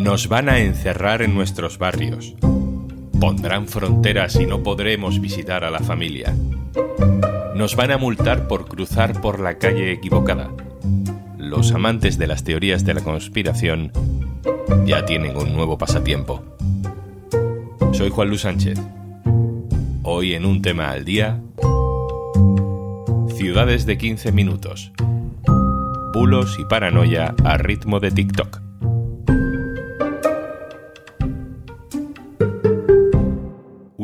Nos van a encerrar en nuestros barrios. Pondrán fronteras y no podremos visitar a la familia. Nos van a multar por cruzar por la calle equivocada. Los amantes de las teorías de la conspiración ya tienen un nuevo pasatiempo. Soy Juan Luis Sánchez. Hoy en un tema al día, ciudades de 15 minutos, bulos y paranoia a ritmo de TikTok.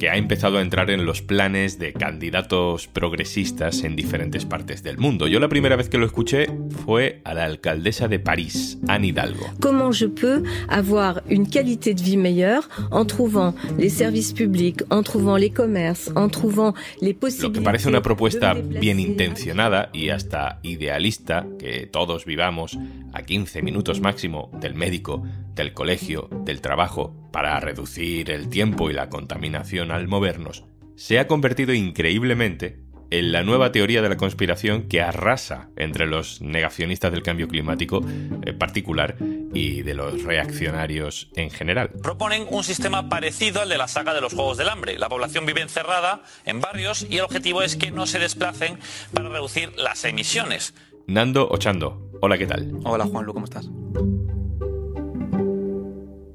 que ha empezado a entrar en los planes de candidatos progresistas en diferentes partes del mundo. Yo la primera vez que lo escuché fue a la alcaldesa de París, Anne Hidalgo. Comment je peux avoir une qualité de vie meilleure en trouvant les services publics, en trouvant les commerces, en trouvant les possibilités Lo que parece una propuesta bien intencionada y hasta idealista, que todos vivamos a 15 minutos máximo del médico, del colegio, del trabajo, para reducir el tiempo y la contaminación al movernos, se ha convertido increíblemente en la nueva teoría de la conspiración que arrasa entre los negacionistas del cambio climático en particular y de los reaccionarios en general. Proponen un sistema parecido al de la saga de los Juegos del Hambre. La población vive encerrada en barrios y el objetivo es que no se desplacen para reducir las emisiones. Nando Ochando, hola, ¿qué tal? Hola Juanlu, ¿cómo estás?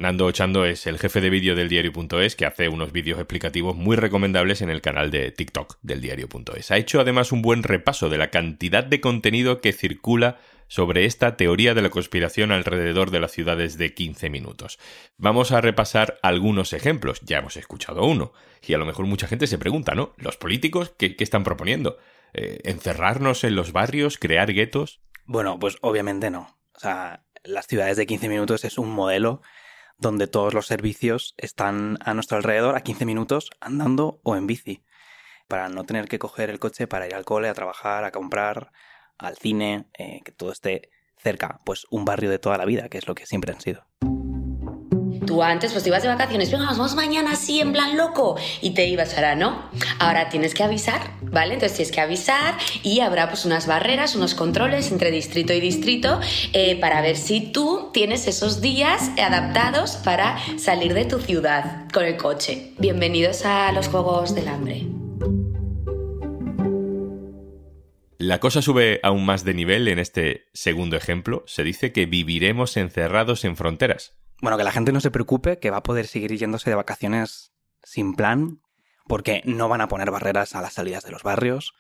Nando Ochando es el jefe de vídeo del diario.es que hace unos vídeos explicativos muy recomendables en el canal de TikTok del diario.es. Ha hecho además un buen repaso de la cantidad de contenido que circula sobre esta teoría de la conspiración alrededor de las ciudades de 15 minutos. Vamos a repasar algunos ejemplos, ya hemos escuchado uno, y a lo mejor mucha gente se pregunta, ¿no? ¿Los políticos qué, qué están proponiendo? Eh, ¿Encerrarnos en los barrios? ¿Crear guetos? Bueno, pues obviamente no. O sea, las ciudades de 15 minutos es un modelo donde todos los servicios están a nuestro alrededor a 15 minutos andando o en bici, para no tener que coger el coche para ir al cole, a trabajar, a comprar, al cine, eh, que todo esté cerca, pues un barrio de toda la vida, que es lo que siempre han sido. Antes pues te ibas de vacaciones, venga, vamos mañana así en plan loco y te ibas ahora, ¿no? Ahora tienes que avisar, ¿vale? Entonces tienes que avisar y habrá pues unas barreras, unos controles entre distrito y distrito eh, para ver si tú tienes esos días adaptados para salir de tu ciudad con el coche. Bienvenidos a los Juegos del Hambre. La cosa sube aún más de nivel en este segundo ejemplo. Se dice que viviremos encerrados en fronteras. Bueno, que la gente no se preocupe, que va a poder seguir yéndose de vacaciones sin plan, porque no van a poner barreras a las salidas de los barrios.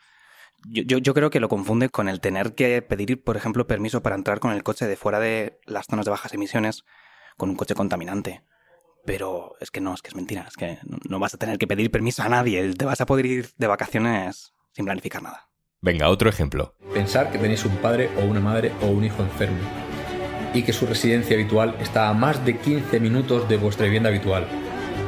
Yo, yo, yo, creo que lo confunde con el tener que pedir, por ejemplo, permiso para entrar con el coche de fuera de las zonas de bajas emisiones con un coche contaminante. Pero es que no, es que es mentira, es que no vas a tener que pedir permiso a nadie, te vas a poder ir de vacaciones sin planificar nada. Venga, otro ejemplo. Pensar que tenéis un padre o una madre o un hijo enfermo y que su residencia habitual está a más de 15 minutos de vuestra vivienda habitual.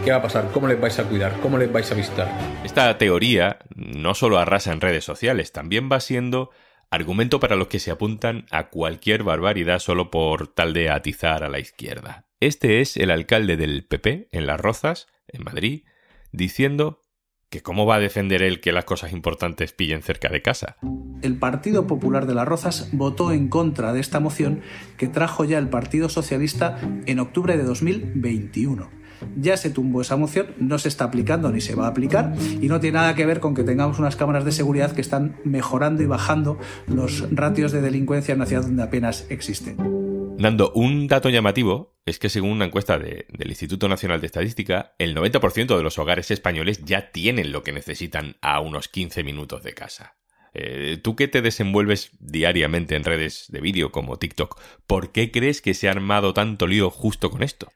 ¿Qué va a pasar? ¿Cómo les vais a cuidar? ¿Cómo les vais a visitar? Esta teoría no solo arrasa en redes sociales, también va siendo argumento para los que se apuntan a cualquier barbaridad solo por tal de atizar a la izquierda. Este es el alcalde del PP en Las Rozas, en Madrid, diciendo que cómo va a defender él que las cosas importantes pillen cerca de casa. El Partido Popular de Las Rozas votó en contra de esta moción que trajo ya el Partido Socialista en octubre de 2021. Ya se tumbó esa moción, no se está aplicando ni se va a aplicar y no tiene nada que ver con que tengamos unas cámaras de seguridad que están mejorando y bajando los ratios de delincuencia en una ciudad donde apenas existen. Nando, un dato llamativo es que según una encuesta de, del Instituto Nacional de Estadística, el 90% de los hogares españoles ya tienen lo que necesitan a unos 15 minutos de casa. Eh, Tú que te desenvuelves diariamente en redes de vídeo como TikTok, ¿por qué crees que se ha armado tanto lío justo con esto?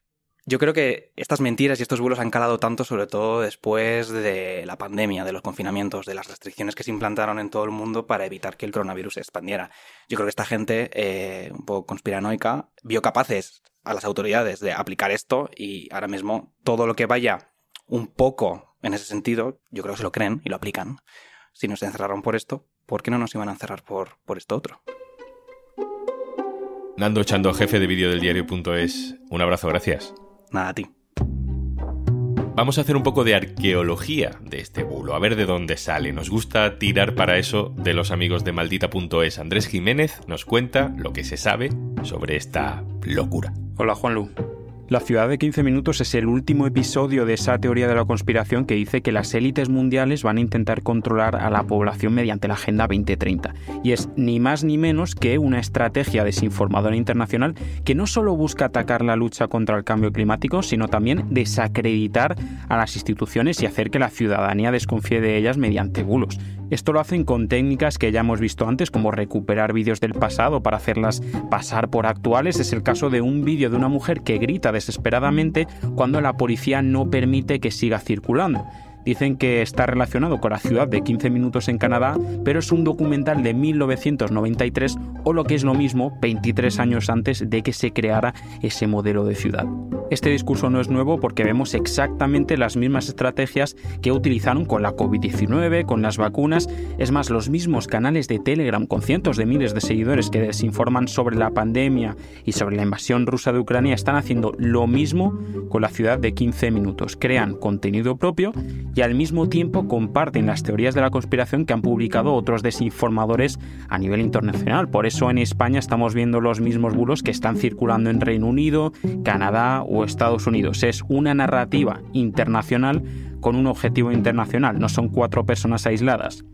Yo creo que estas mentiras y estos bulos han calado tanto, sobre todo después de la pandemia, de los confinamientos, de las restricciones que se implantaron en todo el mundo para evitar que el coronavirus se expandiera. Yo creo que esta gente, eh, un poco conspiranoica, vio capaces a las autoridades de aplicar esto y ahora mismo todo lo que vaya un poco en ese sentido, yo creo que se lo creen y lo aplican. Si nos encerraron por esto, ¿por qué no nos iban a encerrar por, por esto otro? Nando Chando, jefe de vídeo del diario.es, un abrazo, gracias. Nada a ti. Vamos a hacer un poco de arqueología de este bulo, a ver de dónde sale. Nos gusta tirar para eso de los amigos de maldita.es. Andrés Jiménez nos cuenta lo que se sabe sobre esta locura. Hola Juanlu. La ciudad de 15 minutos es el último episodio de esa teoría de la conspiración que dice que las élites mundiales van a intentar controlar a la población mediante la Agenda 2030. Y es ni más ni menos que una estrategia desinformadora internacional que no solo busca atacar la lucha contra el cambio climático, sino también desacreditar a las instituciones y hacer que la ciudadanía desconfíe de ellas mediante bulos. Esto lo hacen con técnicas que ya hemos visto antes, como recuperar vídeos del pasado para hacerlas pasar por actuales. Es el caso de un vídeo de una mujer que grita desesperadamente cuando la policía no permite que siga circulando. Dicen que está relacionado con la ciudad de 15 minutos en Canadá, pero es un documental de 1993 o lo que es lo mismo, 23 años antes de que se creara ese modelo de ciudad. Este discurso no es nuevo porque vemos exactamente las mismas estrategias que utilizaron con la COVID-19, con las vacunas, es más, los mismos canales de Telegram con cientos de miles de seguidores que desinforman sobre la pandemia y sobre la invasión rusa de Ucrania están haciendo lo mismo con la ciudad de 15 minutos. Crean contenido propio y al mismo tiempo comparten las teorías de la conspiración que han publicado otros desinformadores a nivel internacional. Por eso en España estamos viendo los mismos bulos que están circulando en Reino Unido, Canadá o Estados Unidos. Es una narrativa internacional con un objetivo internacional, no son cuatro personas aisladas.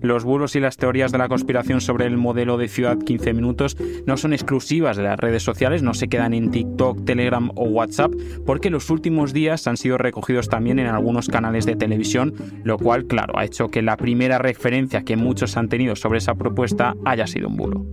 Los bulos y las teorías de la conspiración sobre el modelo de ciudad 15 minutos no son exclusivas de las redes sociales, no se quedan en TikTok, Telegram o WhatsApp, porque los últimos días han sido recogidos también en algunos canales de televisión, lo cual, claro, ha hecho que la primera referencia que muchos han tenido sobre esa propuesta haya sido un bulo.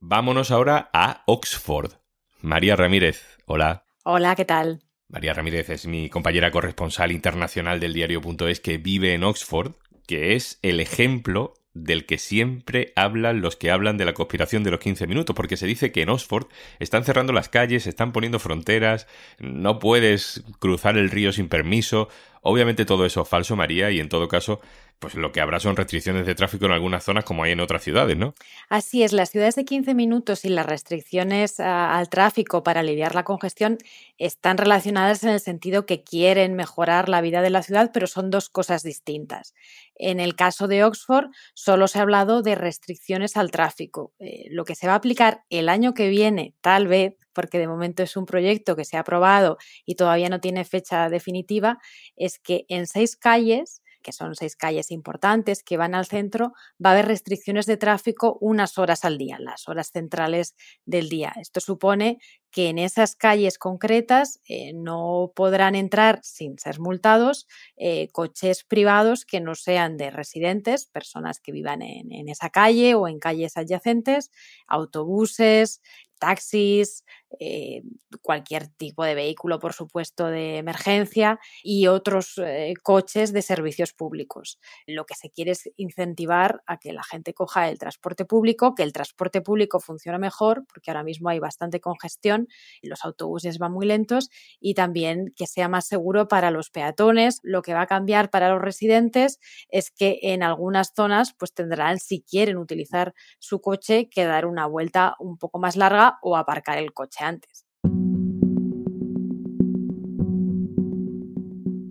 Vámonos ahora a Oxford. María Ramírez, hola. Hola, ¿qué tal? María Ramírez es mi compañera corresponsal internacional del diario.es que vive en Oxford, que es el ejemplo del que siempre hablan los que hablan de la conspiración de los 15 minutos, porque se dice que en Oxford están cerrando las calles, están poniendo fronteras, no puedes cruzar el río sin permiso. Obviamente todo eso es falso, María, y en todo caso pues lo que habrá son restricciones de tráfico en algunas zonas como hay en otras ciudades, ¿no? Así es, las ciudades de 15 minutos y las restricciones ah, al tráfico para aliviar la congestión están relacionadas en el sentido que quieren mejorar la vida de la ciudad, pero son dos cosas distintas. En el caso de Oxford, solo se ha hablado de restricciones al tráfico. Eh, lo que se va a aplicar el año que viene, tal vez, porque de momento es un proyecto que se ha aprobado y todavía no tiene fecha definitiva, es que en seis calles que son seis calles importantes que van al centro, va a haber restricciones de tráfico unas horas al día, las horas centrales del día. Esto supone que en esas calles concretas eh, no podrán entrar sin ser multados eh, coches privados que no sean de residentes, personas que vivan en, en esa calle o en calles adyacentes, autobuses, taxis, eh, cualquier tipo de vehículo, por supuesto, de emergencia y otros eh, coches de servicios públicos. Lo que se quiere es incentivar a que la gente coja el transporte público, que el transporte público funcione mejor, porque ahora mismo hay bastante congestión, los autobuses van muy lentos, y también que sea más seguro para los peatones. Lo que va a cambiar para los residentes es que en algunas zonas pues tendrán, si quieren utilizar su coche, que dar una vuelta un poco más larga o aparcar el coche antes.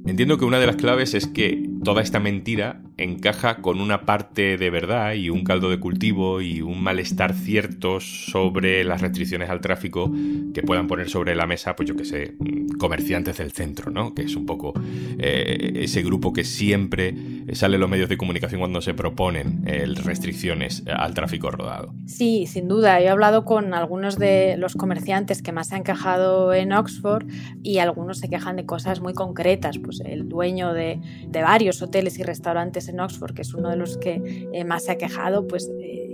Entiendo que una de las claves es que toda esta mentira encaja con una parte de verdad y un caldo de cultivo y un malestar cierto sobre las restricciones al tráfico que puedan poner sobre la mesa, pues yo que sé, comerciantes del centro, ¿no? Que es un poco eh, ese grupo que siempre sale en los medios de comunicación cuando se proponen eh, restricciones al tráfico rodado. Sí, sin duda. Yo he hablado con algunos de los comerciantes que más se han quejado en Oxford y algunos se quejan de cosas muy concretas. Pues el dueño de, varios hoteles y restaurantes en Oxford, que es uno de los que eh, más se ha quejado, pues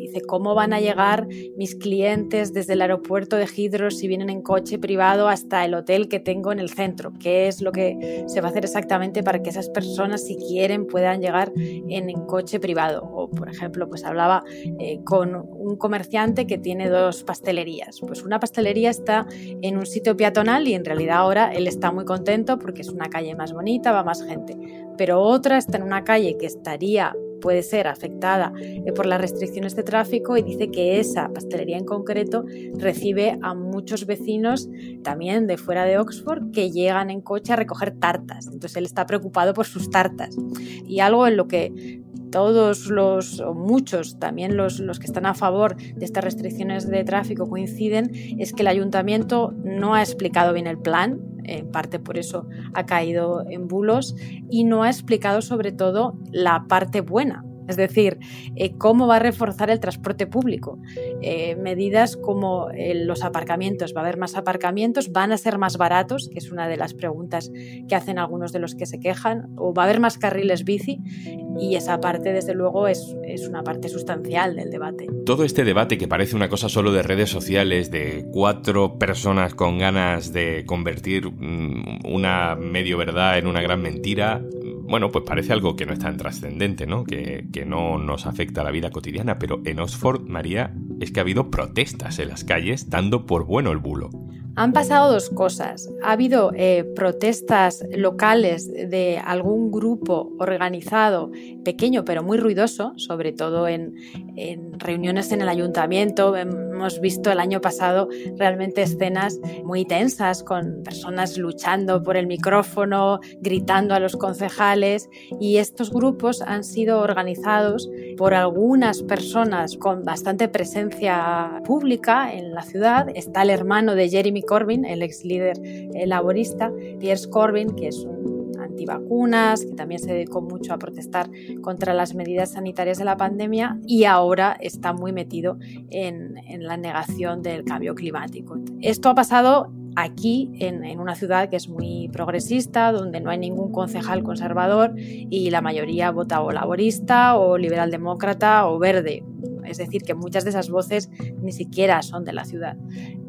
dice, ¿cómo van a llegar mis clientes desde el aeropuerto de Hydro si vienen en coche privado hasta el hotel que tengo en el centro? ¿Qué es lo que se va a hacer exactamente para que esas personas, si quieren, puedan llegar en, coche privado? O, por ejemplo, pues hablaba eh, con un comerciante que tiene dos pastelerías. Pues una pastelería está en un sitio peatonal y en realidad ahora él está muy contento porque es una calle más bonita, va más gente. Pero otra está en una calle que estaría puede ser afectada eh, por las restricciones de tráfico y dice que esa pastelería en concreto recibe a muchos vecinos también de fuera de Oxford que llegan en coche a recoger tartas. Entonces él está preocupado por sus tartas. Y algo en lo que todos los, o muchos, también los, los, que están a favor de estas restricciones de tráfico coinciden, es que el ayuntamiento no ha explicado bien el plan, en parte por eso ha caído en bulos, y no ha explicado sobre todo la parte buena, es decir, eh, cómo va a reforzar el transporte público. Eh, medidas como eh, los aparcamientos, va a haber más aparcamientos, van a ser más baratos, que es una de las preguntas que hacen algunos de los que se quejan, o va a haber más carriles bici, y esa parte, desde luego, es, es una parte sustancial del debate. Todo este debate que parece una cosa solo de redes sociales, de cuatro personas con ganas de convertir mm, una medio verdad en una gran mentira, bueno, pues parece algo que no es tan trascendente, ¿no? Que, que, no nos afecta a la vida cotidiana, pero en Oxford, María, es que ha habido protestas en las calles dando por bueno el bulo. Han pasado dos cosas. Ha habido eh, protestas locales de algún grupo organizado, pequeño pero muy ruidoso, sobre todo en, reuniones en el ayuntamiento. Hemos visto el año pasado realmente escenas muy tensas con personas luchando por el micrófono, gritando a los concejales y estos grupos han sido organizados por algunas personas con bastante presencia pública en la ciudad. Está el hermano de Jeremy Corbyn, el ex líder laborista, Pierce Corbyn, que es un antivacunas, que también se dedicó mucho a protestar contra las medidas sanitarias de la pandemia y ahora está muy metido en, la negación del cambio climático. Esto ha pasado aquí en, en, una ciudad que es muy progresista, donde no hay ningún concejal conservador y la mayoría vota o laborista o liberal demócrata o verde. Es decir, que muchas de esas voces ni siquiera son de la ciudad.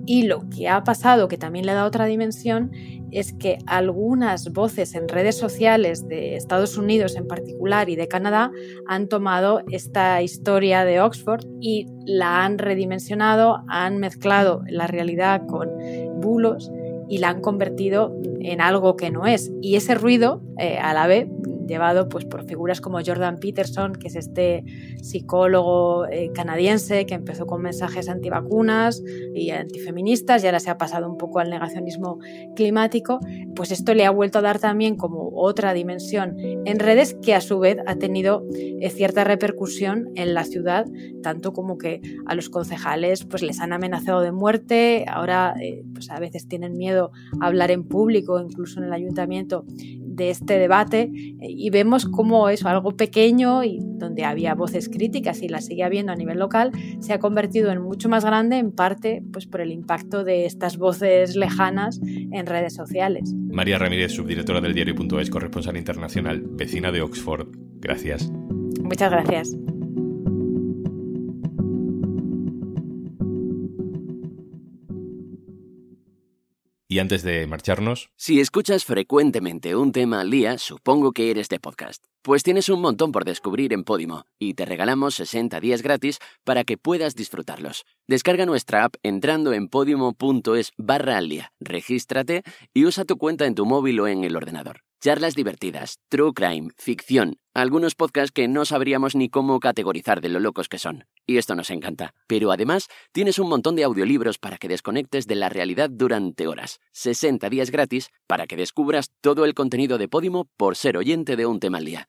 Y lo que ha pasado, que también le da otra dimensión, es que algunas voces en redes sociales de Estados Unidos en particular y de Canadá han tomado esta historia de Oxford y la han redimensionado, han mezclado la realidad con bulos y la han convertido en algo que no es. Y ese ruido, eh, a la vez, llevado pues, por figuras como Jordan Peterson, que es este psicólogo eh, canadiense que empezó con mensajes antivacunas y antifeministas y ahora se ha pasado un poco al negacionismo climático, pues esto le ha vuelto a dar también como otra dimensión en redes que a su vez ha tenido eh, cierta repercusión en la ciudad, tanto como que a los concejales pues les han amenazado de muerte, ahora eh, pues a veces tienen miedo a hablar en público, incluso en el ayuntamiento, de este debate y vemos cómo eso, algo pequeño y donde había voces críticas y las sigue habiendo a nivel local, se ha convertido en mucho más grande en parte pues, por el impacto de estas voces lejanas en redes sociales. María Ramírez, subdirectora del diario.es, corresponsal internacional, vecina de Oxford. Gracias. Muchas gracias. Y antes de marcharnos... Si escuchas frecuentemente un tema al día, supongo que eres de podcast. Pues tienes un montón por descubrir en Podimo y te regalamos 60 días gratis para que puedas disfrutarlos. Descarga nuestra app entrando en podimo.es barra al día, regístrate y usa tu cuenta en tu móvil o en el ordenador. Charlas divertidas, true crime, ficción, algunos podcasts que no sabríamos ni cómo categorizar de lo locos que son. Y esto nos encanta. Pero además, tienes un montón de audiolibros para que desconectes de la realidad durante horas. 60 días gratis para que descubras todo el contenido de Podimo por ser oyente de un tema al día.